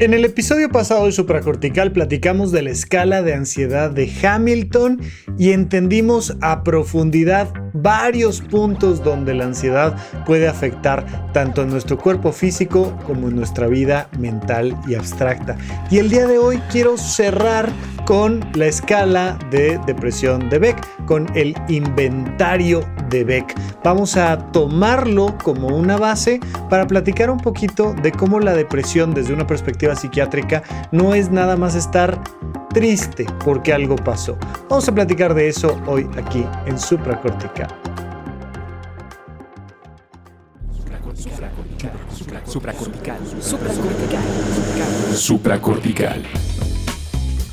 En el episodio pasado de Supracortical platicamos de la escala de ansiedad de Hamilton y entendimos a profundidad varios puntos donde la ansiedad puede afectar tanto en nuestro cuerpo físico como en nuestra vida mental y abstracta. Y el día de hoy quiero cerrar con la escala de depresión de Beck, con el inventario de Beck. Vamos a tomarlo como una base para platicar un poquito de cómo la depresión desde una perspectiva psiquiátrica no es nada más estar triste porque algo pasó. Vamos a platicar de eso hoy aquí en Supracortical. Supracortical.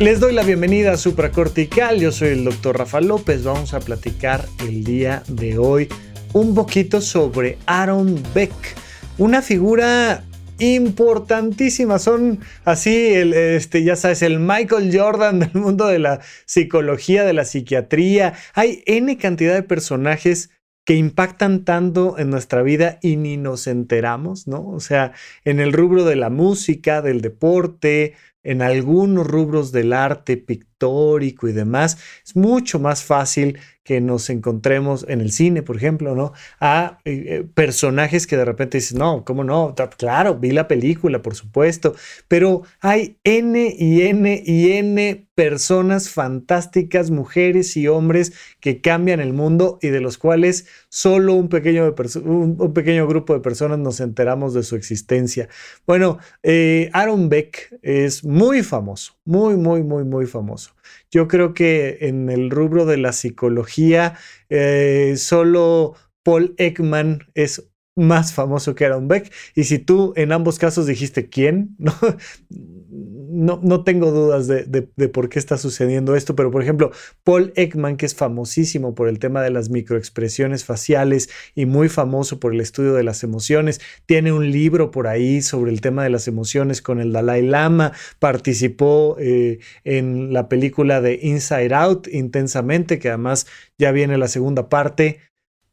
Les doy la bienvenida a Supracortical, yo soy el doctor Rafa López, vamos a platicar el día de hoy un poquito sobre Aaron Beck, una figura importantísima. Son así, el, este, ya sabes, el Michael Jordan del mundo de la psicología, de la psiquiatría. Hay N cantidad de personajes que impactan tanto en nuestra vida y ni nos enteramos, ¿no? O sea, en el rubro de la música, del deporte, en algunos rubros del arte pictórico y demás, es mucho más fácil que nos encontremos en el cine, por ejemplo, ¿no? A eh, eh, personajes que de repente dicen, no, ¿cómo no? Claro, vi la película, por supuesto, pero hay N y N y N personas fantásticas, mujeres y hombres que cambian el mundo y de los cuales solo un pequeño, un, pequeño grupo de personas nos enteramos de su existencia. Bueno, eh, Aaron Beck es muy famoso, muy, muy, muy, muy famoso. Yo creo que en el rubro de la psicología, eh, solo Paul Ekman es más famoso que Aaron Beck. Y si tú en ambos casos dijiste quién, no, no, tengo dudas de, por qué está sucediendo esto, pero por ejemplo, Paul Ekman, que es famosísimo por el tema de las microexpresiones faciales y muy famoso por el estudio de las emociones, tiene un libro por ahí sobre el tema de las emociones con el Dalai Lama, participó eh, en la película de Inside Out intensamente, que además ya viene la segunda parte.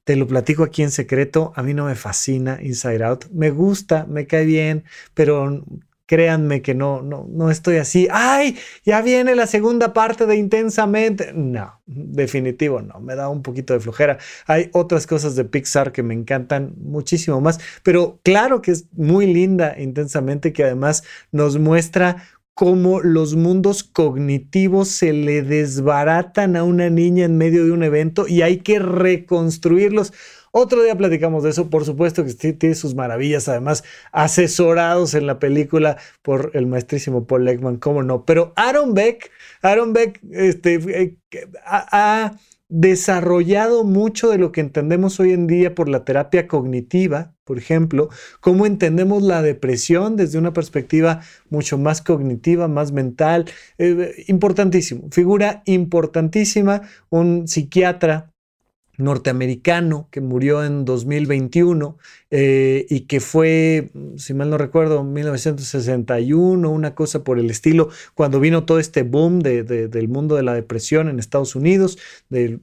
Te lo platico aquí en secreto. A mí no me fascina Inside Out. Me gusta, me cae bien, pero créanme que no, no, no estoy así. ¡Ay! Ya viene la segunda parte de Intensamente. No, definitivo no. Me da un poquito de flojera. Hay otras cosas de Pixar que me encantan muchísimo más. Pero claro que es muy linda Intensamente, que además nos muestra cómo los mundos cognitivos se le desbaratan a una niña en medio de un evento y hay que reconstruirlos. Otro día platicamos de eso, por supuesto que tiene sus maravillas, además asesorados en la película por el maestrísimo Paul Leckman, cómo no. Pero Aaron Beck, Aaron Beck este, eh, ha desarrollado mucho de lo que entendemos hoy en día por la terapia cognitiva, por ejemplo, cómo entendemos la depresión desde una perspectiva mucho más cognitiva, más mental, eh, importantísimo, figura importantísima, un psiquiatra norteamericano que murió en 2021 eh, y que fue, si mal no recuerdo, 1961, una cosa por el estilo, cuando vino todo este boom del mundo de la depresión en Estados Unidos, del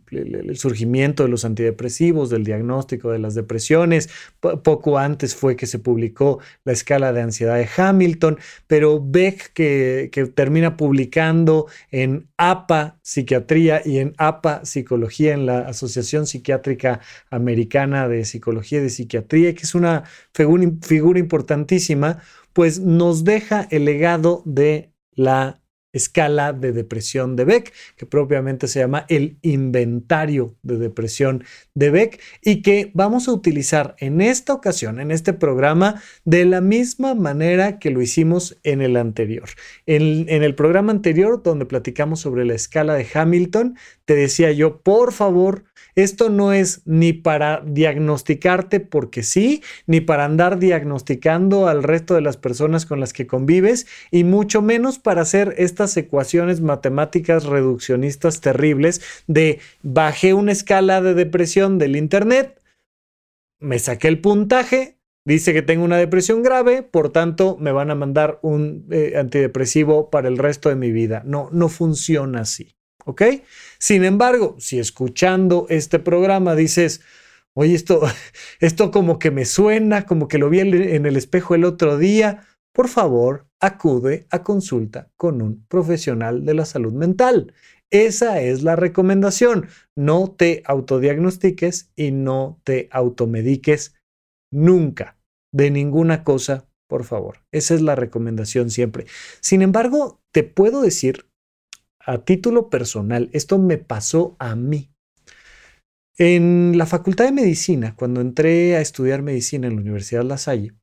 surgimiento de los antidepresivos, del diagnóstico de las depresiones. poco antes fue que se publicó la escala de ansiedad de Hamilton, pero Beck que, que termina publicando en APA Psiquiatría y en APA Psicología en la Asociación Psiquiátrica Americana de Psicología y de Psiquiatría, que es una figura importantísima, pues nos deja el legado de la escala de depresión de Beck, que propiamente se llama el inventario de depresión de Beck y que vamos a utilizar en esta ocasión, en este programa, de la misma manera que lo hicimos en el anterior. En, el programa anterior, donde platicamos sobre la escala de Hamilton, te decía yo, por favor, esto no es ni para diagnosticarte porque sí, ni para andar diagnosticando al resto de las personas con las que convives, y mucho menos para hacer esta ecuaciones matemáticas reduccionistas terribles de bajé una escala de depresión del Internet, me saqué el puntaje, dice que tengo una depresión grave, por tanto me van a mandar un eh, antidepresivo para el resto de mi vida. No, no funciona así. ¿Ok? Sin embargo, si escuchando este programa dices, oye, esto, esto como que me suena, como que lo vi en el espejo el otro día, por favor, acude a consulta con un profesional de la salud mental. Esa es la recomendación. No te autodiagnostiques y no te automediques nunca de ninguna cosa, por favor. Esa es la recomendación siempre. Sin embargo, te puedo decir a título personal, esto me pasó a mí. En la Facultad de Medicina, cuando entré a estudiar medicina en la Universidad La Salle,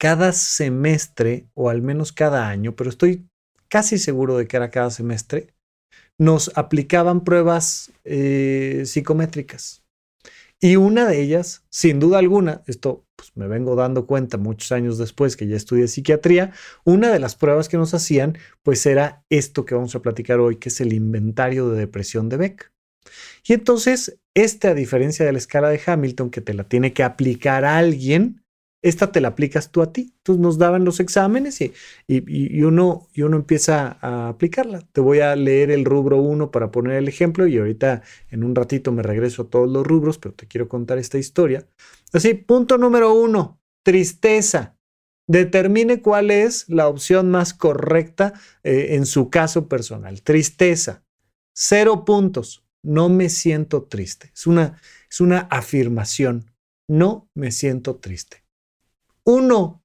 cada semestre, o al menos cada año, pero estoy casi seguro de que era cada semestre, nos aplicaban pruebas eh, psicométricas. Y una de ellas, sin duda alguna, esto pues, me vengo dando cuenta muchos años después que ya estudié psiquiatría, una de las pruebas que nos hacían, pues era esto que vamos a platicar hoy, que es el inventario de depresión de Beck. Y entonces, este, a diferencia de la escala de Hamilton, que te la tiene que aplicar alguien, esta te la aplicas tú a ti. Entonces nos daban los exámenes y, y, uno, empieza a aplicarla. Te voy a leer el rubro 1 para poner el ejemplo y ahorita en un ratito me regreso a todos los rubros, pero te quiero contar esta historia. Así, punto número uno, tristeza. Determine cuál es la opción más correcta eh, en su caso personal. Tristeza. Cero puntos. No me siento triste. Es una, es una afirmación. No me siento triste. Uno,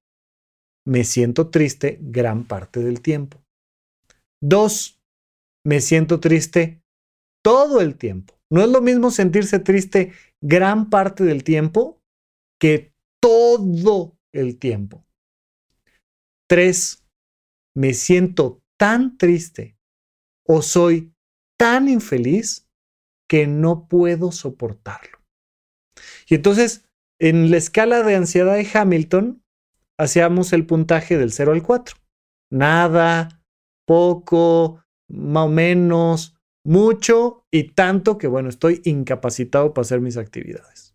me siento triste gran parte del tiempo. Dos, me siento triste todo el tiempo. No es lo mismo sentirse triste gran parte del tiempo que todo el tiempo. Tres, me siento tan triste o soy tan infeliz que no puedo soportarlo. Y entonces en la escala de ansiedad de Hamilton, hacíamos el puntaje del 0 al 4. Nada, poco, más o menos, mucho y tanto que, bueno, estoy incapacitado para hacer mis actividades.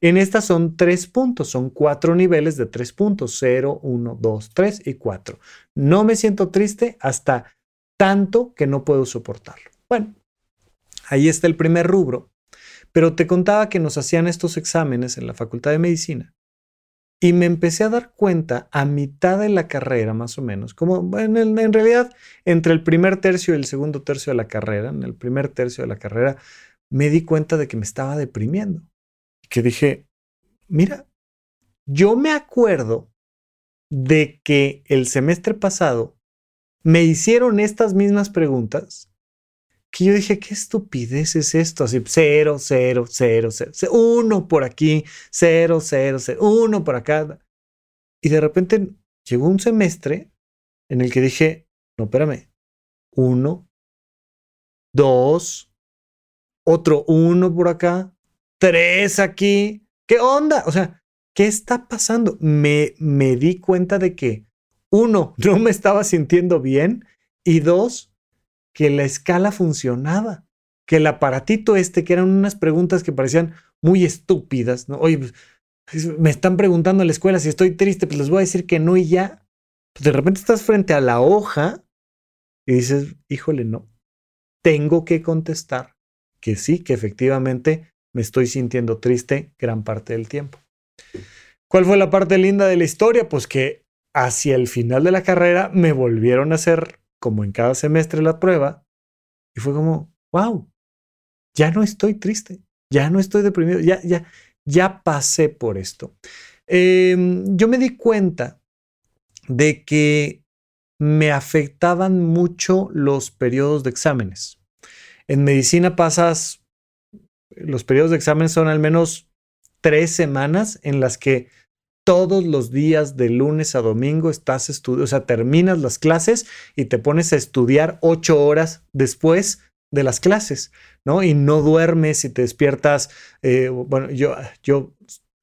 En estas son tres puntos, son cuatro niveles de tres puntos, 0, 1, 2, 3 y 4. No me siento triste hasta tanto que no puedo soportarlo. Bueno, ahí está el primer rubro pero te contaba que nos hacían estos exámenes en la Facultad de Medicina y me empecé a dar cuenta a mitad de la carrera, más o menos, como en, en, realidad entre el primer tercio y el segundo tercio de la carrera, en el primer tercio de la carrera, me di cuenta de que me estaba deprimiendo. Y que dije, mira, yo me acuerdo de que el semestre pasado me hicieron estas mismas preguntas que yo dije, qué estupidez es esto, así, cero, cero, cero, cero, uno por aquí, cero, cero, cero, uno por acá. Y de repente llegó un semestre en el que dije, no, espérame, uno, dos, otro uno por acá, tres aquí, ¿qué onda? O sea, ¿qué está pasando? Me, me di cuenta de que, uno, no me estaba sintiendo bien y dos, que la escala funcionaba, que el aparatito este, que eran unas preguntas que parecían muy estúpidas, ¿no? Oye, pues, me están preguntando en la escuela si estoy triste, pues les voy a decir que no y ya. Pues de repente estás frente a la hoja y dices, híjole, no, tengo que contestar que sí, que efectivamente me estoy sintiendo triste gran parte del tiempo. ¿Cuál fue la parte linda de la historia? Pues que hacia el final de la carrera me volvieron a hacer como en cada semestre la prueba, y fue como, wow, ya no estoy triste, ya no estoy deprimido, ya, ya, ya pasé por esto. Em, yo me di cuenta de que me afectaban mucho los periodos de exámenes. En medicina pasas, los periodos de exámenes son al menos tres semanas en las que todos los días de lunes a domingo estás estudiando, o sea, terminas las clases y te pones a estudiar ocho horas después de las clases, ¿no? Y no duermes y te despiertas. Eh, bueno, yo, yo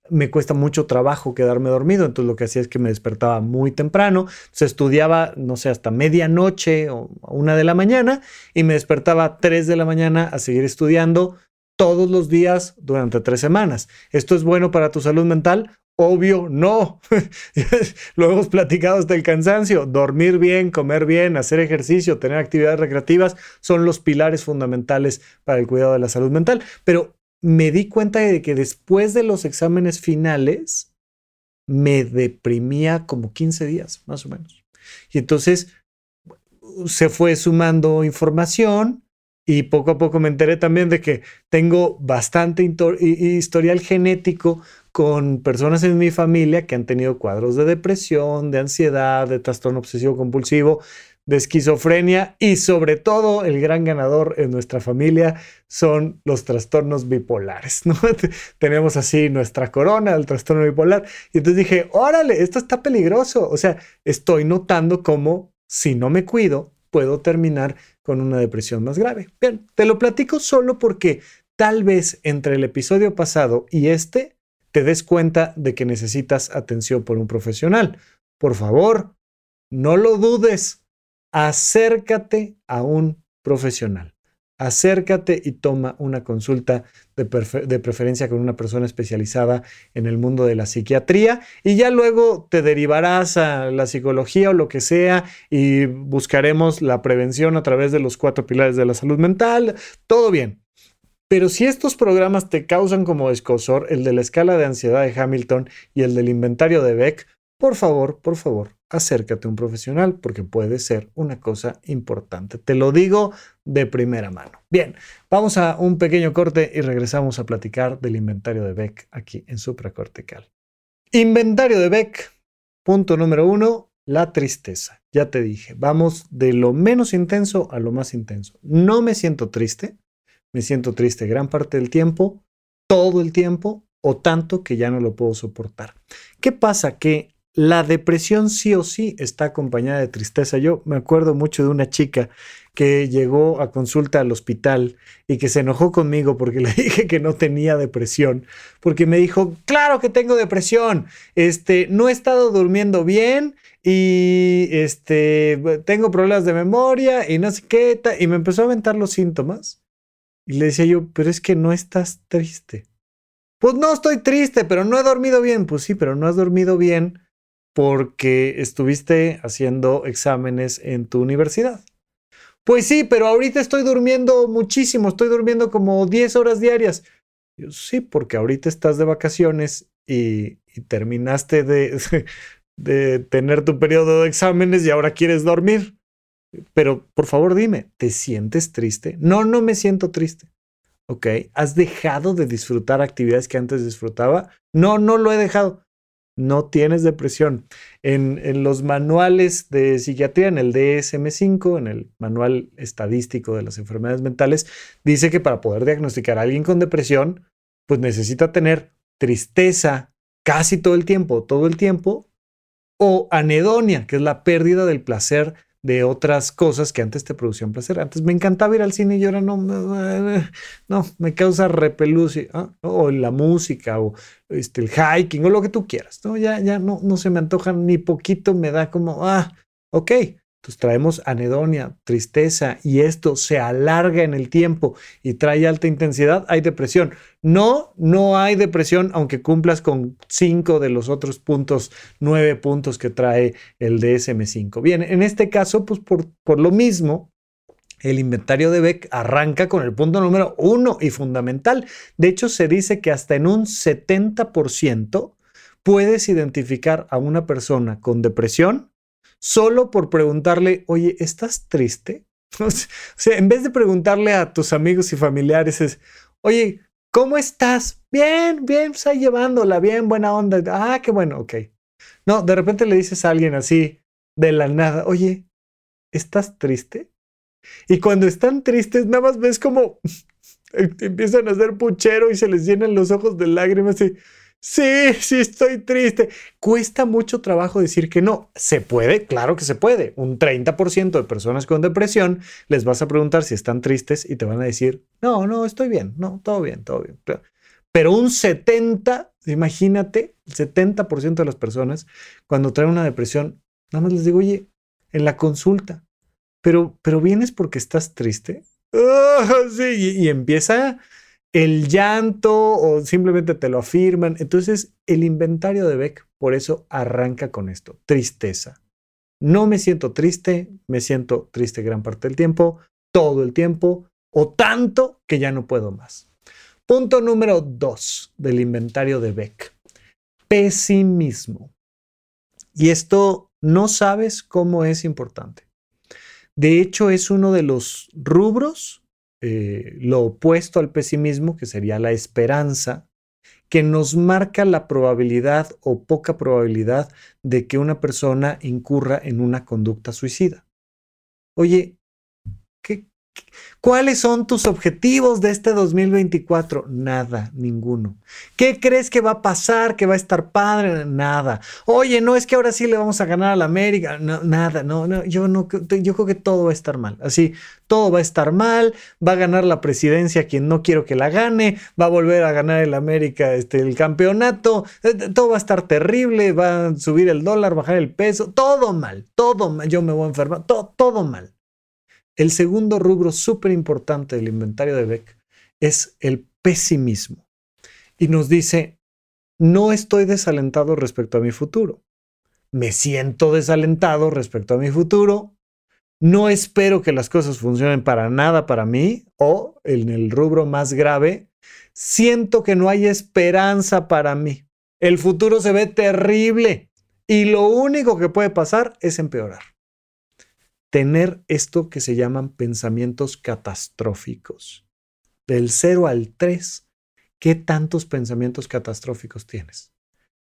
me cuesta mucho trabajo quedarme dormido, entonces lo que hacía es que me despertaba muy temprano, se estudiaba, no sé, hasta medianoche o una de la mañana y me despertaba a 3 de la mañana a seguir estudiando todos los días durante tres semanas. ¿Esto es bueno para tu salud mental? Obvio, no. Lo hemos platicado hasta el cansancio. Dormir bien, comer bien, hacer ejercicio, tener actividades recreativas son los pilares fundamentales para el cuidado de la salud mental. Pero me di cuenta de que después de los exámenes finales me deprimía como 15 días, más o menos. Y entonces se fue sumando información y poco a poco me enteré también de que tengo bastante historial genético con personas en mi familia que han tenido cuadros de depresión, de ansiedad, de trastorno obsesivo compulsivo, de esquizofrenia y sobre todo el gran ganador en nuestra familia son los trastornos bipolares. Tenemos así nuestra corona del trastorno bipolar y entonces dije, órale, esto está peligroso. O sea, estoy notando cómo si no me cuido puedo terminar con una depresión más grave. Bien, te lo platico solo porque tal vez entre el episodio pasado y este te des cuenta de que necesitas atención por un profesional. Por favor, no lo dudes, acércate a un profesional. Acércate y toma una consulta de, preferencia con una persona especializada en el mundo de la psiquiatría y ya luego te derivarás a la psicología o lo que sea y buscaremos la prevención a través de los cuatro pilares de la salud mental. Todo bien, pero si estos programas te causan como escosor el de la escala de ansiedad de Hamilton y el del inventario de Beck, por favor, por favor, acércate a un profesional porque puede ser una cosa importante. Te lo digo de primera mano. Bien, vamos a un pequeño corte y regresamos a platicar del inventario de Beck aquí en supracortical. Inventario de Beck, punto número uno, la tristeza. Ya te dije, vamos de lo menos intenso a lo más intenso. No me siento triste, me siento triste gran parte del tiempo, todo el tiempo o tanto que ya no lo puedo soportar. ¿Qué pasa? Que la depresión sí o sí está acompañada de tristeza. Yo me acuerdo mucho de una chica que llegó a consulta al hospital y que se enojó conmigo porque le dije que no tenía depresión, porque me dijo, claro que tengo depresión, este, no he estado durmiendo bien y este, tengo problemas de memoria y no sé qué, y me empezó a aventar los síntomas y le decía yo, pero es que no estás triste. Pues no estoy triste, pero no he dormido bien. Pues sí, pero no has dormido bien porque estuviste haciendo exámenes en tu universidad. Pues sí, pero ahorita estoy durmiendo muchísimo, estoy durmiendo como 10 horas diarias. Sí, porque ahorita estás de vacaciones y, terminaste de, de tener tu periodo de exámenes y ahora quieres dormir. Pero por favor dime, ¿te sientes triste? No, no me siento triste. ¿Ok? ¿Has dejado de disfrutar actividades que antes disfrutaba? No, no lo he dejado. No tienes depresión. En, los manuales de psiquiatría, en el DSM5, en el manual estadístico de las enfermedades mentales, dice que para poder diagnosticar a alguien con depresión, pues necesita tener tristeza casi todo el tiempo, todo el tiempo, o anedonia, que es la pérdida del placer de otras cosas que antes te producían placer. Antes me encantaba ir al cine y ahora no, no, me causa repelucia, ¿ah? o la música, o este, el hiking, o lo que tú quieras. ¿no? Ya, ya no, no se me antoja ni poquito, me da como, ah, ok, entonces traemos anedonia, tristeza y esto se alarga en el tiempo y trae alta intensidad, hay depresión. No, no hay depresión aunque cumplas con cinco de los otros puntos, nueve puntos que trae el DSM5. Bien, en este caso, pues por, por lo mismo, el inventario de Beck arranca con el punto número uno y fundamental. De hecho, se dice que hasta en un 70% puedes identificar a una persona con depresión solo por preguntarle, oye, ¿estás triste? O sea, en vez de preguntarle a tus amigos y familiares es, oye, ¿cómo estás? Bien, bien, está pues llevándola, bien, buena onda. Ah, qué bueno, ok. No, de repente le dices a alguien así, de la nada, oye, ¿estás triste? Y cuando están tristes, nada más ves como empiezan a hacer puchero y se les llenan los ojos de lágrimas y Sí, sí, estoy triste. Cuesta mucho trabajo decir que no. ¿Se puede? Claro que se puede. Un 30% de personas con depresión les vas a preguntar si están tristes y te van a decir, no, no, estoy bien, no, todo bien, todo bien. Pero un 70, imagínate, el 70% de las personas cuando traen una depresión, nada más les digo, oye, en la consulta, pero, pero vienes porque estás triste. Ah, sí, y, empieza el llanto o simplemente te lo afirman. Entonces, el inventario de Beck, por eso arranca con esto, tristeza. No me siento triste, me siento triste gran parte del tiempo, todo el tiempo, o tanto que ya no puedo más. Punto número dos del inventario de Beck. Pesimismo. Y esto no sabes cómo es importante. De hecho, es uno de los rubros, eh, lo opuesto al pesimismo, que sería la esperanza, que nos marca la probabilidad o poca probabilidad de que una persona incurra en una conducta suicida. Oye, ¿qué, ¿Cuáles son tus objetivos de este 2024? Nada, ninguno. ¿Qué crees que va a pasar? ¿Que va a estar padre? Nada. Oye, no es que ahora sí le vamos a ganar a la América. No, nada, no, no. Yo no, yo creo que todo va a estar mal. Así, todo va a estar mal. Va a ganar la presidencia quien no quiero que la gane. Va a volver a ganar el América este, el campeonato. Eh, todo va a estar terrible. Va a subir el dólar, bajar el peso. Todo mal, todo mal. Yo me voy a enfermar. Todo mal. El segundo rubro súper importante del inventario de Beck es el pesimismo. Y nos dice, no estoy desalentado respecto a mi futuro. Me siento desalentado respecto a mi futuro. No espero que las cosas funcionen para nada para mí. O en el rubro más grave, siento que no hay esperanza para mí. El futuro se ve terrible y lo único que puede pasar es empeorar tener esto que se llaman pensamientos catastróficos. Del 0 al 3, ¿qué tantos pensamientos catastróficos tienes?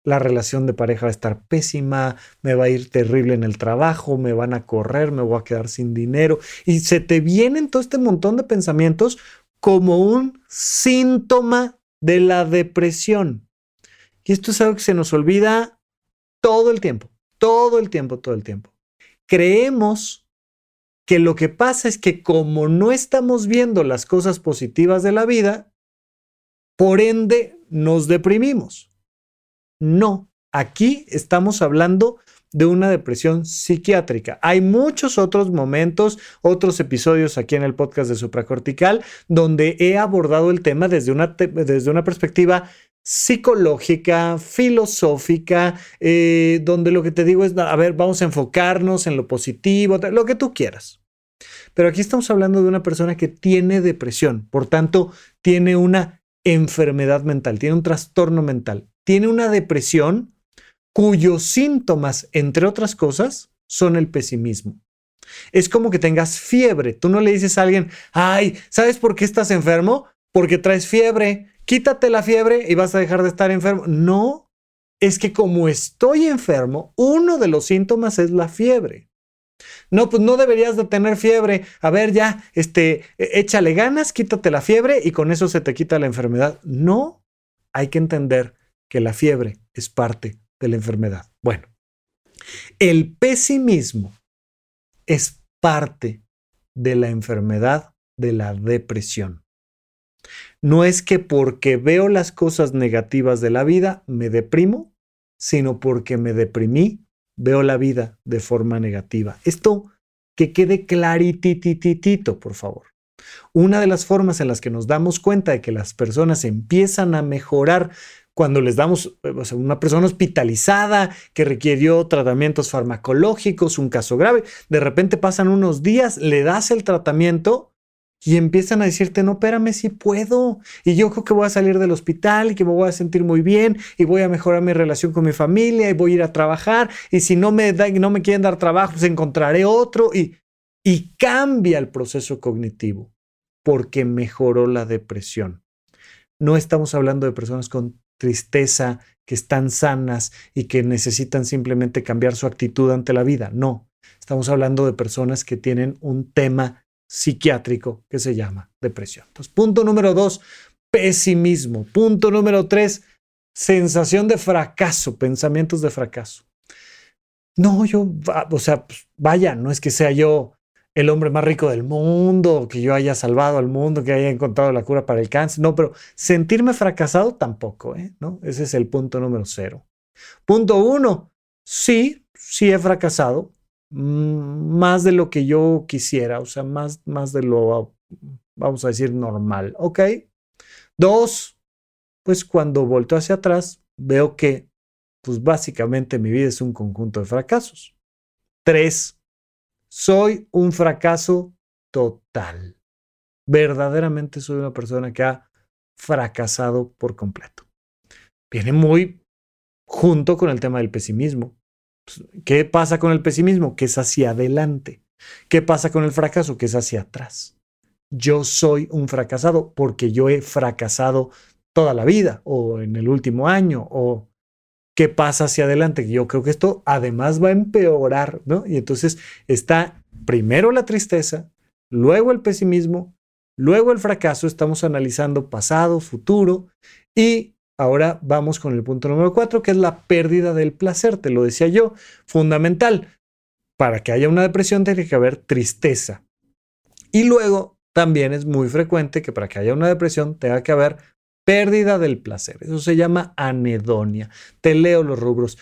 La relación de pareja va a estar pésima, me va a ir terrible en el trabajo, me van a correr, me voy a quedar sin dinero. Y se te vienen todo este montón de pensamientos como un síntoma de la depresión. Y esto es algo que se nos olvida todo el tiempo, todo el tiempo, todo el tiempo. Creemos que lo que pasa es que como no estamos viendo las cosas positivas de la vida, por ende nos deprimimos. No, aquí estamos hablando de una depresión psiquiátrica. Hay muchos otros momentos, otros episodios aquí en el podcast de supracortical, donde he abordado el tema desde una, desde una perspectiva psicológica, filosófica, eh, donde lo que te digo es, a ver, vamos a enfocarnos en lo positivo, lo que tú quieras. Pero aquí estamos hablando de una persona que tiene depresión, por tanto, tiene una enfermedad mental, tiene un trastorno mental, tiene una depresión cuyos síntomas, entre otras cosas, son el pesimismo. Es como que tengas fiebre. Tú no le dices a alguien, ay, ¿sabes por qué estás enfermo? Porque traes fiebre quítate la fiebre y vas a dejar de estar enfermo. No, es que como estoy enfermo, uno de los síntomas es la fiebre. No, pues no deberías de tener fiebre. A ver, ya, este, e, échale ganas, quítate la fiebre y con eso se te quita la enfermedad. No, hay que entender que la fiebre es parte de la enfermedad. Bueno, el pesimismo es parte de la enfermedad de la depresión no es que porque veo las cosas negativas de la vida me deprimo, sino porque me deprimí, veo la vida de forma negativa. Esto que quede claritititito, por favor. Una de las formas en las que nos damos cuenta de que las personas empiezan a mejorar cuando les damos o una persona hospitalizada que requirió tratamientos farmacológicos, un caso grave, de repente pasan unos días, le das el tratamiento y empiezan a decirte, no, espérame, si puedo. Y yo creo que voy a salir del hospital y que me voy a sentir muy bien y voy a mejorar mi relación con mi familia y voy a ir a trabajar. Y si no me, da, no me quieren dar trabajo, pues encontraré otro. Y, y cambia el proceso cognitivo porque mejoró la depresión. No estamos hablando de personas con tristeza, que están sanas y que necesitan simplemente cambiar su actitud ante la vida. No, estamos hablando de personas que tienen un tema psiquiátrico que se llama depresión. Entonces, punto número dos, pesimismo. Punto número tres, sensación de fracaso, pensamientos de fracaso. No, yo, o sea, pues, vaya, no es que sea yo el hombre más rico del mundo, que yo haya salvado al mundo, que haya encontrado la cura para el cáncer. No, pero sentirme fracasado tampoco, ¿eh? ¿no? Ese es el punto número cero. Punto uno, sí, sí he fracasado, más de lo que yo quisiera, o sea, más, más de lo, vamos a decir, normal, ¿ok? Dos, pues cuando volto hacia atrás, veo que, pues básicamente mi vida es un conjunto de fracasos. Tres, soy un fracaso total. Verdaderamente soy una persona que ha fracasado por completo. Viene muy junto con el tema del pesimismo. Pues, ¿Qué pasa con el pesimismo? Que es hacia adelante. ¿Qué pasa con el fracaso? Que es hacia atrás. Yo soy un fracasado porque yo he fracasado toda la vida o en el último año o qué pasa hacia adelante. Yo creo que esto además va a empeorar, ¿no? Y entonces está primero la tristeza, luego el pesimismo, luego el fracaso. Estamos analizando pasado, futuro y ahora vamos con el punto número cuatro, que es la pérdida del placer. Te lo decía yo, fundamental. Para que haya una depresión tiene que haber tristeza. Y luego también es muy frecuente que para que haya una depresión tenga que haber pérdida del placer. Eso se llama anedonia. Te leo los rubros.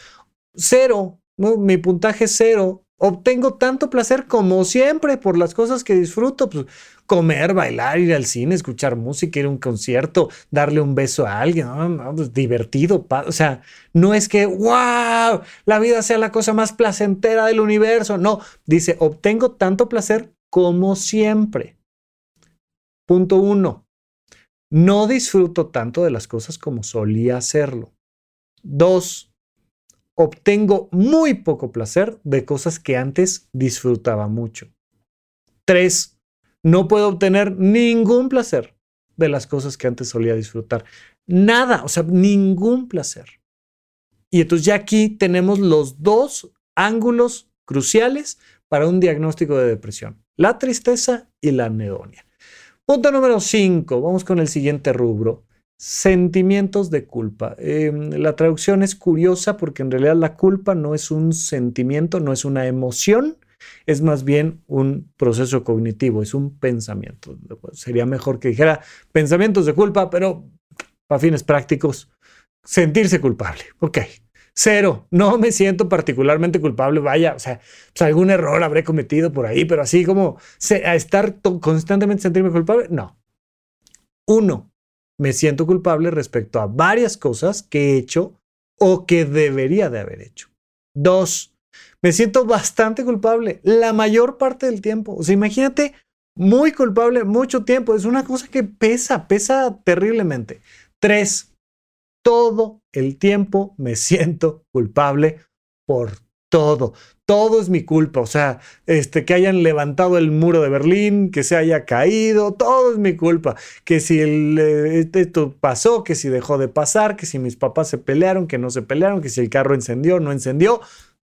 Cero, mi puntaje cero. Obtengo tanto placer como siempre por las cosas que disfruto. Pues, comer, bailar, ir al cine, escuchar música, ir a un concierto, darle un beso a alguien. Pues, divertido. O sea, no es que, wow, la vida sea la cosa más placentera del universo. No, dice, obtengo tanto placer como siempre. Punto uno, no disfruto tanto de las cosas como solía hacerlo. Dos, obtengo muy poco placer de cosas que antes disfrutaba mucho. Tres, no puedo obtener ningún placer de las cosas que antes solía disfrutar. Nada, o sea, ningún placer. Y entonces ya aquí tenemos los dos ángulos cruciales para un diagnóstico de depresión, la tristeza y la anedonia. Punto número 5. Vamos con el siguiente rubro. Sentimientos de culpa. Em, la traducción es curiosa porque en realidad la culpa no es un sentimiento, no es una emoción, es más bien un proceso cognitivo, es un pensamiento. Sería mejor que dijera pensamientos de culpa, pero para fines prácticos, sentirse culpable. Ok, Cero, no me siento particularmente culpable, vaya, o sea, pues algún error habré cometido por ahí, pero así como a estar constantemente sentirme culpable, no. Uno, me siento culpable respecto a varias cosas que he hecho o que debería de haber hecho. Dos, me siento bastante culpable la mayor parte del tiempo. O sea, imagínate, muy culpable mucho tiempo. Es una cosa que pesa, pesa terriblemente. Tres, todo el tiempo me siento culpable por todo. Todo es mi culpa. O sea, este, que hayan levantado el muro de Berlín, que se haya caído, todo es mi culpa. Que si eh, esto pasó, que si dejó de pasar, que si mis papás se pelearon, que no se pelearon, que si el carro encendió, no encendió,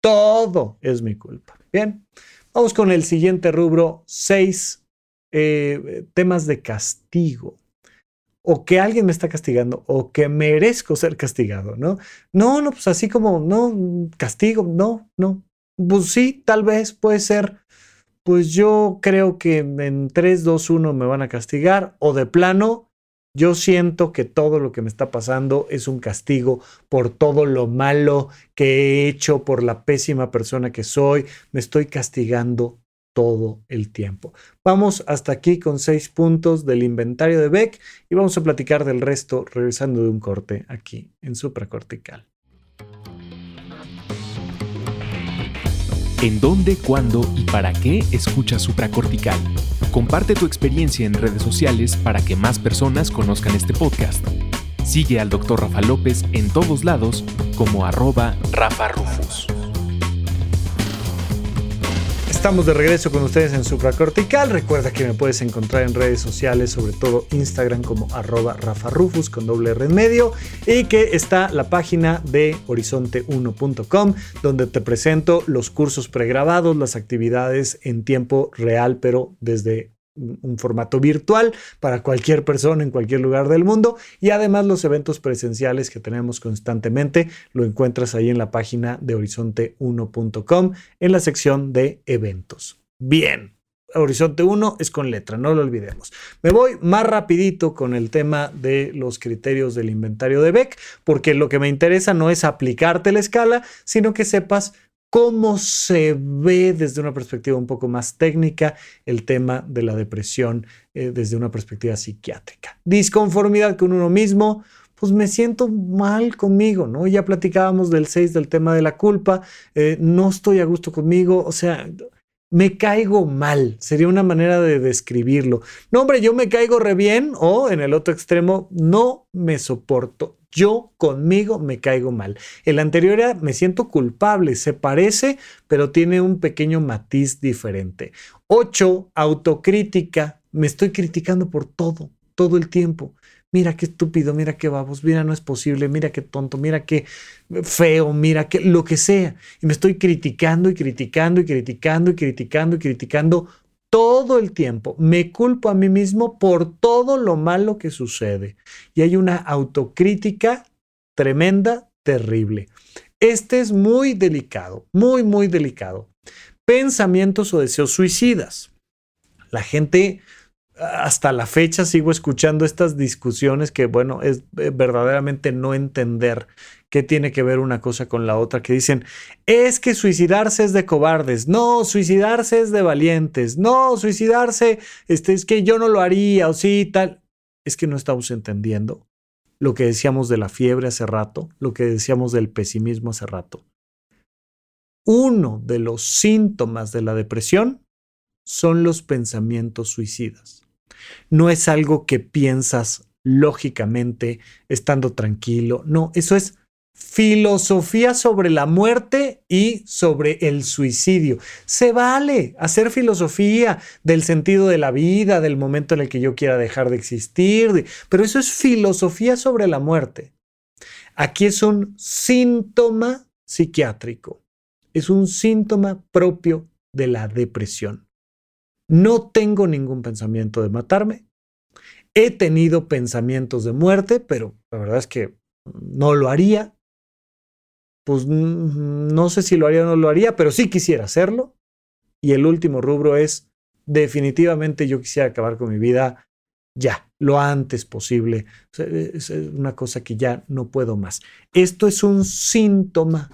todo es mi culpa. Bien, vamos con el siguiente rubro, seis eh, temas de castigo o que alguien me está castigando o que merezco ser castigado, ¿no? No, no, pues así como, no, castigo, no, no. Pues sí, tal vez puede ser, pues yo creo que en 3, 2, 1 me van a castigar o de plano, yo siento que todo lo que me está pasando es un castigo por todo lo malo que he hecho, por la pésima persona que soy, me estoy castigando todo el tiempo. Vamos hasta aquí con seis puntos del inventario de Beck y vamos a platicar del resto regresando de un corte aquí en supracortical. ¿En dónde, cuándo y para qué escuchas supracortical? Comparte tu experiencia en redes sociales para que más personas conozcan este podcast. Sigue al Dr. Rafa López en todos lados como arroba Rafa Rufus. Estamos de regreso con ustedes en Supracortical. Recuerda que me puedes encontrar en redes sociales, sobre todo Instagram como arroba Rafa Rufus con doble R en medio y que está la página de horizonte1.com donde te presento los cursos pregrabados, las actividades en tiempo real pero desde un formato virtual para cualquier persona en cualquier lugar del mundo y además los eventos presenciales que tenemos constantemente lo encuentras ahí en la página de horizonte1.com en la sección de eventos. Bien, Horizonte 1 es con letra, no lo olvidemos. Me voy más rapidito con el tema de los criterios del inventario de Beck, porque lo que me interesa no es aplicarte la escala, sino que sepas cómo se ve desde una perspectiva un poco más técnica el tema de la depresión eh, desde una perspectiva psiquiátrica. Disconformidad con uno mismo, pues me siento mal conmigo, ¿no? Ya platicábamos del 6 del tema de la culpa, eh, no estoy a gusto conmigo, o sea, me caigo mal, sería una manera de describirlo. No, hombre, yo me caigo re bien o en el otro extremo, no me soporto. Yo conmigo me caigo mal. El anterior era me siento culpable, se parece, pero tiene un pequeño matiz diferente. 8. Autocrítica. Me estoy criticando por todo, todo el tiempo. Mira qué estúpido, mira qué babos, mira no es posible, mira qué tonto, mira qué feo, mira qué lo que sea. Y me estoy criticando y criticando y criticando y criticando y criticando todo el tiempo. Me culpo a mí mismo por todo lo malo que sucede. Y hay una autocrítica tremenda, terrible. Este es muy delicado, muy, muy delicado. Pensamientos o deseos suicidas. La gente, hasta la fecha sigo escuchando estas discusiones que, bueno, es eh, verdaderamente no entender ¿Qué tiene que ver una cosa con la otra? Que dicen, es que suicidarse es de cobardes, no, suicidarse es de valientes, no, suicidarse este, es que yo no lo haría o sí, tal. Es que no estamos entendiendo lo que decíamos de la fiebre hace rato, lo que decíamos del pesimismo hace rato. Uno de los síntomas de la depresión son los pensamientos suicidas. No es algo que piensas lógicamente estando tranquilo, no, eso es filosofía sobre la muerte y sobre el suicidio. Se vale hacer filosofía del sentido de la vida, del momento en el que yo quiera dejar de existir, pero eso es filosofía sobre la muerte. Aquí es un síntoma psiquiátrico, es un síntoma propio de la depresión. No tengo ningún pensamiento de matarme. He tenido pensamientos de muerte, pero la verdad es que no lo haría pues no sé si lo haría o no lo haría, pero sí quisiera hacerlo. Y el último rubro es, definitivamente yo quisiera acabar con mi vida ya, lo antes posible. es una cosa que ya no puedo más. Esto es un síntoma,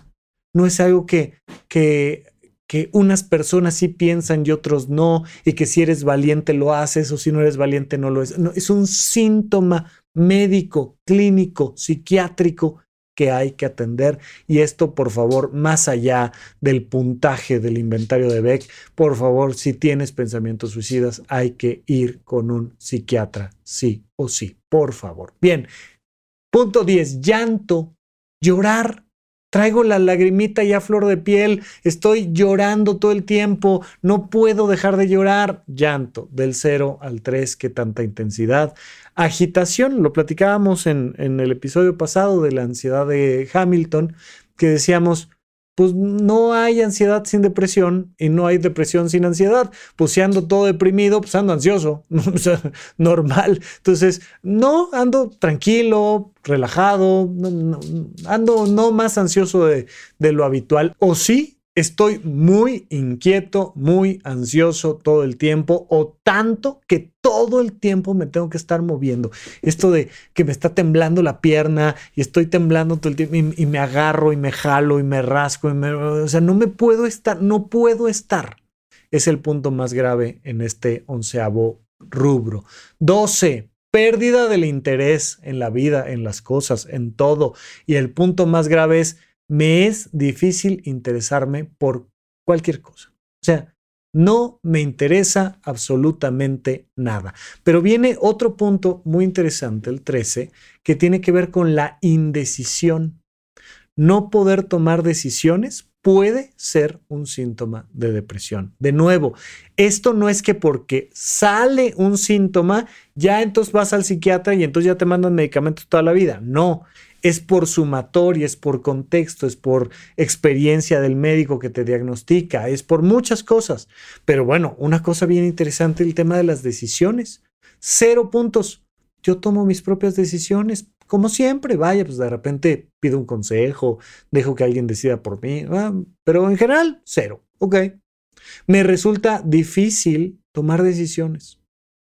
no es algo que, que, que unas personas sí piensan y otros no, y que si eres valiente lo haces o si no eres valiente no lo es. No, es un síntoma médico, clínico, psiquiátrico que hay que atender. Y esto, por favor, más allá del puntaje del inventario de Beck, por favor, si tienes pensamientos suicidas, hay que ir con un psiquiatra, sí o sí, por favor. Bien, punto 10, llanto, llorar. Traigo la lagrimita ya flor de piel, estoy llorando todo el tiempo, no puedo dejar de llorar. Llanto, del 0 al 3, qué tanta intensidad. Agitación, lo platicábamos en, en el episodio pasado de la ansiedad de Hamilton, que decíamos, pues no hay ansiedad sin depresión y no hay depresión sin ansiedad. Pues si ando todo deprimido, pues ando ansioso, normal. Entonces, no, ando tranquilo, relajado, ando no más ansioso de, de lo habitual. O sí, Estoy muy inquieto, muy ansioso todo el tiempo o tanto que todo el tiempo me tengo que estar moviendo. Esto de que me está temblando la pierna y estoy temblando todo el tiempo y, me agarro y me jalo y me rasco. Y me, o sea, no me puedo estar, no puedo estar. Es el punto más grave en este onceavo rubro. 12 pérdida del interés en la vida, en las cosas, en todo. Y el punto más grave es me es difícil interesarme por cualquier cosa. O sea, no me interesa absolutamente nada. Pero viene otro punto muy interesante, el 13, que tiene que ver con la indecisión. No poder tomar decisiones puede ser un síntoma de depresión. De nuevo, esto no es que porque sale un síntoma, ya entonces vas al psiquiatra y entonces ya te mandan medicamentos toda la vida. No, es por sumatoria, es por contexto, es por experiencia del médico que te diagnostica, es por muchas cosas. Pero bueno, una cosa bien interesante, el tema de las decisiones. Cero puntos. Yo tomo mis propias decisiones, como siempre, vaya, pues de repente pido un consejo, dejo que alguien decida por mí, pero en general, cero. Ok. Me resulta difícil tomar decisiones.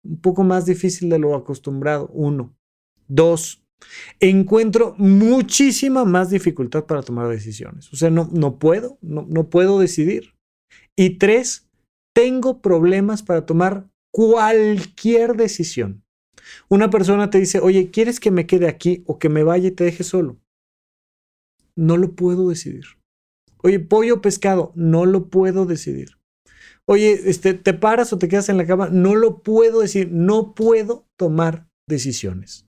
Un poco más difícil de lo acostumbrado. Uno. Dos, encuentro muchísima más dificultad para tomar decisiones. O sea, no, no puedo, no, no puedo decidir. Y tres, tengo problemas para tomar cualquier decisión. Una persona te dice, oye, ¿quieres que me quede aquí o que me vaya y te deje solo? No lo puedo decidir. Oye, pollo o pescado, no lo puedo decidir. Oye, este, ¿te paras o te quedas en la cama? No lo puedo decir, no puedo tomar decisiones.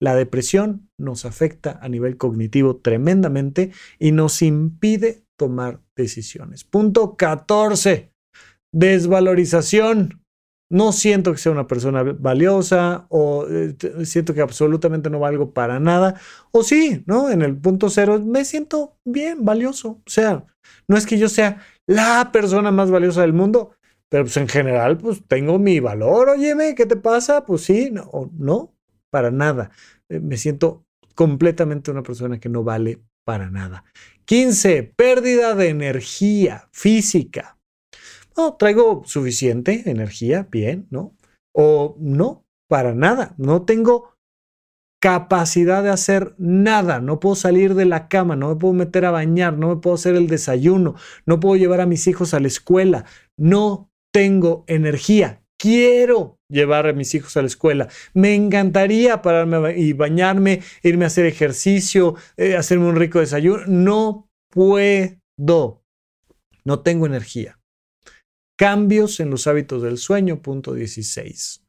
La depresión nos afecta a nivel cognitivo tremendamente y nos impide tomar decisiones. Punto 14. Desvalorización no siento que sea una persona valiosa o eh, siento que absolutamente no valgo para nada. O sí, ¿no? En el punto cero me siento bien, valioso. O sea, no es que yo sea la persona más valiosa del mundo, pero pues en general, pues tengo mi valor. Óyeme, ¿qué te pasa? Pues sí, no, no, para nada. Eh, me siento completamente una persona que no vale para nada. 15. Pérdida de energía física. No, traigo suficiente energía, bien, ¿no? O no, para nada. No tengo capacidad de hacer nada. No puedo salir de la cama, no me puedo meter a bañar, no me puedo hacer el desayuno, no puedo llevar a mis hijos a la escuela. No tengo energía. Quiero llevar a mis hijos a la escuela. Me encantaría pararme y bañarme, irme a hacer ejercicio, eh, hacerme un rico desayuno. No puedo. No tengo energía. Cambios en los hábitos del sueño, punto 16.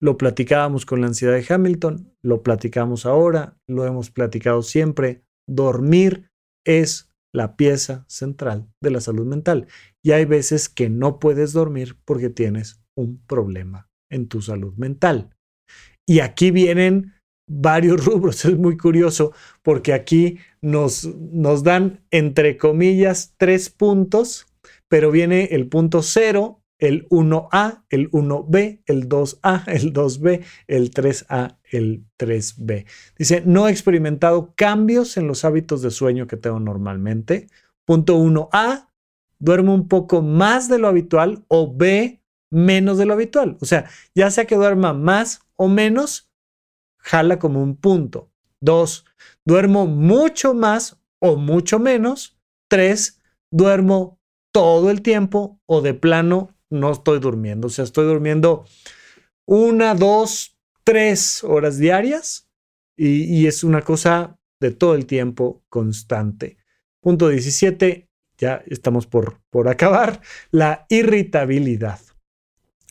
Lo platicábamos con la ansiedad de Hamilton, lo platicamos ahora, lo hemos platicado siempre. Dormir es la pieza central de la salud mental. Y hay veces que no puedes dormir porque tienes un problema en tu salud mental. Y aquí vienen varios rubros. Es muy curioso porque aquí nos, nos dan, entre comillas, tres puntos pero viene el punto 0, el 1A, el 1B, el 2A, el 2B, el 3A, el 3B. Dice, no he experimentado cambios en los hábitos de sueño que tengo normalmente. Punto 1A, duermo un poco más de lo habitual o B, menos de lo habitual. O sea, ya sea que duerma más o menos, jala como un punto. 2. Duermo mucho más o mucho menos. 3. Duermo todo el tiempo o de plano no estoy durmiendo. O sea, estoy durmiendo una, dos, tres horas diarias y, es una cosa de todo el tiempo constante. Punto 17, ya estamos por, por acabar, la irritabilidad.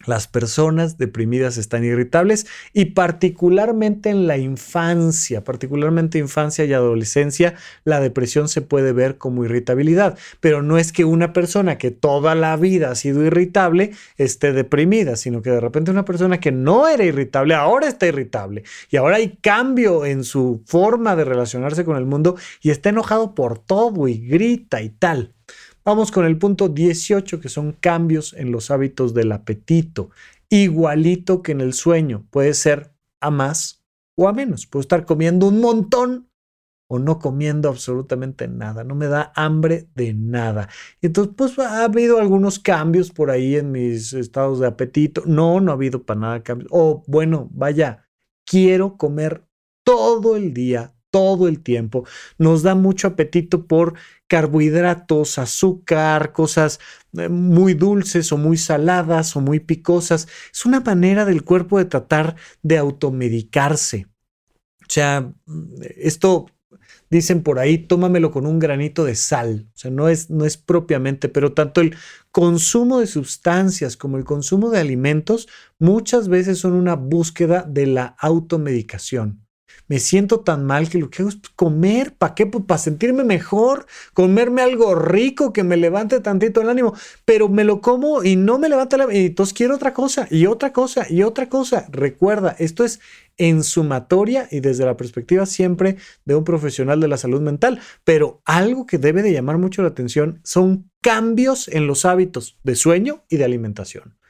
Las personas deprimidas están irritables y particularmente en la infancia, particularmente infancia y adolescencia, la depresión se puede ver como irritabilidad. Pero no es que una persona que toda la vida ha sido irritable esté deprimida, sino que de repente una persona que no era irritable ahora está irritable y ahora hay cambio en su forma de relacionarse con el mundo y está enojado por todo y grita y tal. Vamos con el punto 18, que son cambios en los hábitos del apetito. Igualito que en el sueño, puede ser a más o a menos. Puedo estar comiendo un montón o no comiendo absolutamente nada. No me da hambre de nada. Entonces, pues ha habido algunos cambios por ahí en mis estados de apetito. No, no ha habido para nada cambios. O bueno, vaya, quiero comer todo el día, todo el tiempo. Nos da mucho apetito por carbohidratos, azúcar, cosas eh, muy dulces o muy saladas o muy picosas. Es una manera del cuerpo de tratar de automedicarse. O sea, esto dicen por ahí, tómamelo con un granito de sal. O sea, no es, no es propiamente, pero tanto el consumo de sustancias como el consumo de alimentos muchas veces son una búsqueda de la automedicación me siento tan mal que lo que hago es comer. ¿Para qué? Pues para sentirme mejor, comerme algo rico que me levante tantito el ánimo, pero me lo como y no me levanta la... Y entonces quiero otra cosa y otra cosa y otra cosa. Recuerda, esto es en sumatoria y desde la perspectiva siempre de un profesional de la salud mental, pero algo que debe de llamar mucho la atención son cambios en los hábitos de sueño y de alimentación.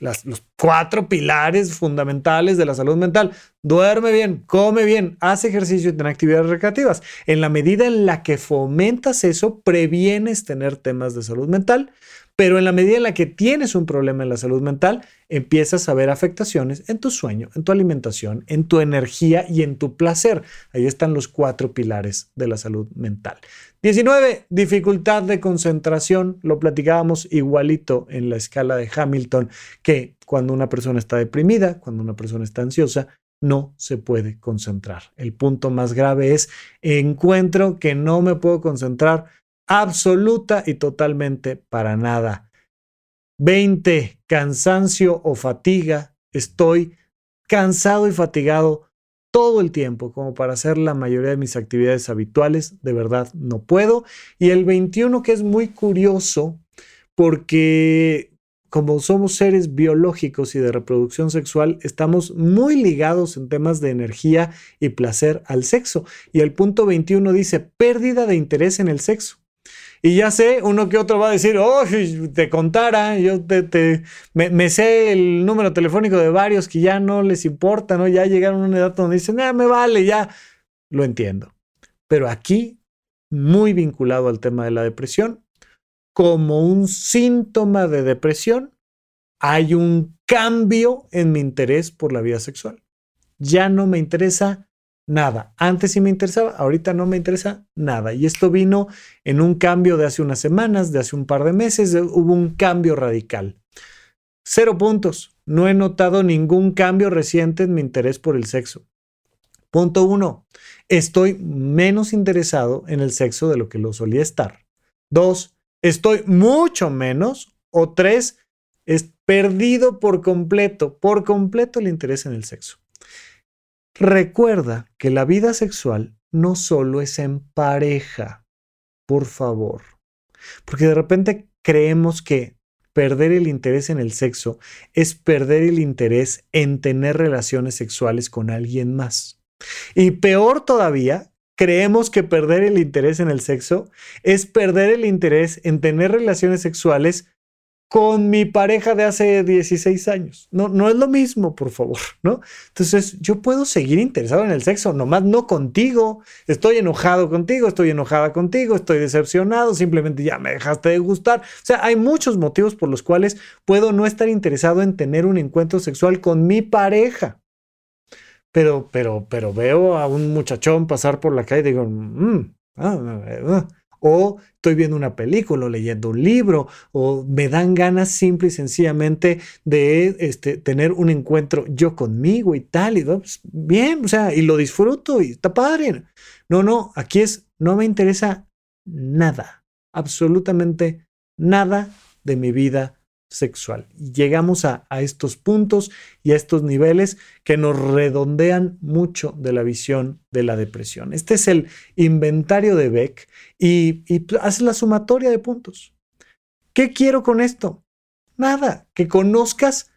Los cuatro pilares fundamentales de la salud mental. Duerme bien, come bien, haz ejercicio y ten actividades recreativas. En la medida en la que fomentas eso, previenes tener temas de salud mental, pero en la medida en la que tienes un problema en la salud mental, empiezas a ver afectaciones en tu sueño, en tu alimentación, en tu energía y en tu placer. Ahí están los cuatro pilares de la salud mental. 19. Dificultad de concentración. Lo platicábamos igualito en la escala de Hamilton, que cuando una persona está deprimida, cuando una persona está ansiosa, no se puede concentrar. El punto más grave es encuentro que no me puedo concentrar absoluta y totalmente para nada. 20. Cansancio o fatiga. Estoy cansado y fatigado todo el tiempo como para hacer la mayoría de mis actividades habituales. De verdad, no puedo. Y el 21, que es muy curioso porque como somos seres biológicos y de reproducción sexual, estamos muy ligados en temas de energía y placer al sexo. Y el punto 21 dice pérdida de interés en el sexo. Y ya sé, uno que otro va a decir, oh, te contara, yo te, me, sé el número telefónico de varios que ya no les importa, ¿no? Ya llegaron a una edad donde dicen, ah, me vale, ya. Lo entiendo. Pero aquí, muy vinculado al tema de la depresión, como un síntoma de depresión, hay un cambio en mi interés por la vida sexual. Ya no me interesa nada. Antes sí me interesaba, ahorita no me interesa nada. Y esto vino en un cambio de hace unas semanas, de hace un par de meses, hubo un cambio radical. Cero puntos. No he notado ningún cambio reciente en mi interés por el sexo. Punto uno. Estoy menos interesado en el sexo de lo que lo solía estar. Dos. Estoy mucho menos. O tres. Es perdido por completo, por completo el interés en el sexo. Recuerda que la vida sexual no solo es en pareja, por favor. Porque de repente creemos que perder el interés en el sexo es perder el interés en tener relaciones sexuales con alguien más. Y peor todavía, creemos que perder el interés en el sexo es perder el interés en tener relaciones sexuales con mi pareja de hace 16 años. No, no es lo mismo, por favor, ¿no? Entonces, yo puedo seguir interesado en el sexo, nomás no contigo. Estoy enojado contigo, estoy enojada contigo, estoy decepcionado, simplemente ya me dejaste de gustar. O sea, hay muchos motivos por los cuales puedo no estar interesado en tener un encuentro sexual con mi pareja. Pero, pero, pero veo a un muchachón pasar por la calle y digo, mmm, ah, ah, o estoy viendo una película o leyendo un libro o me dan ganas simple y sencillamente de este, tener un encuentro yo conmigo y tal, y pues, bien, o sea, y lo disfruto y está padre. No, no, aquí es, no me interesa nada, absolutamente nada de mi vida sexual. Llegamos a, estos puntos y a estos niveles que nos redondean mucho de la visión de la depresión. Este es el inventario de Beck y, y la sumatoria de puntos. ¿Qué quiero con esto? Nada, que conozcas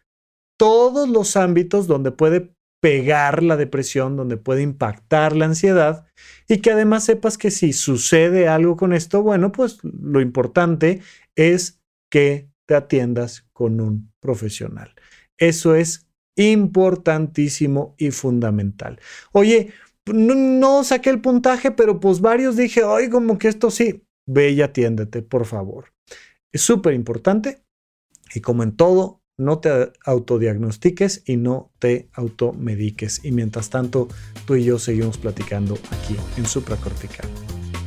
todos los ámbitos donde puede pegar la depresión, donde puede impactar la ansiedad y que además sepas que si sucede algo con esto, bueno, pues lo importante es que te atiendas con un profesional. Eso es importantísimo y fundamental. Oye, no, saqué el puntaje, pero pues varios dije, ay, como que esto sí, ve y atiéndete, por favor. Es súper importante y como en todo, no te autodiagnostiques y no te automediques. Y mientras tanto, tú y yo seguimos platicando aquí en supracortical.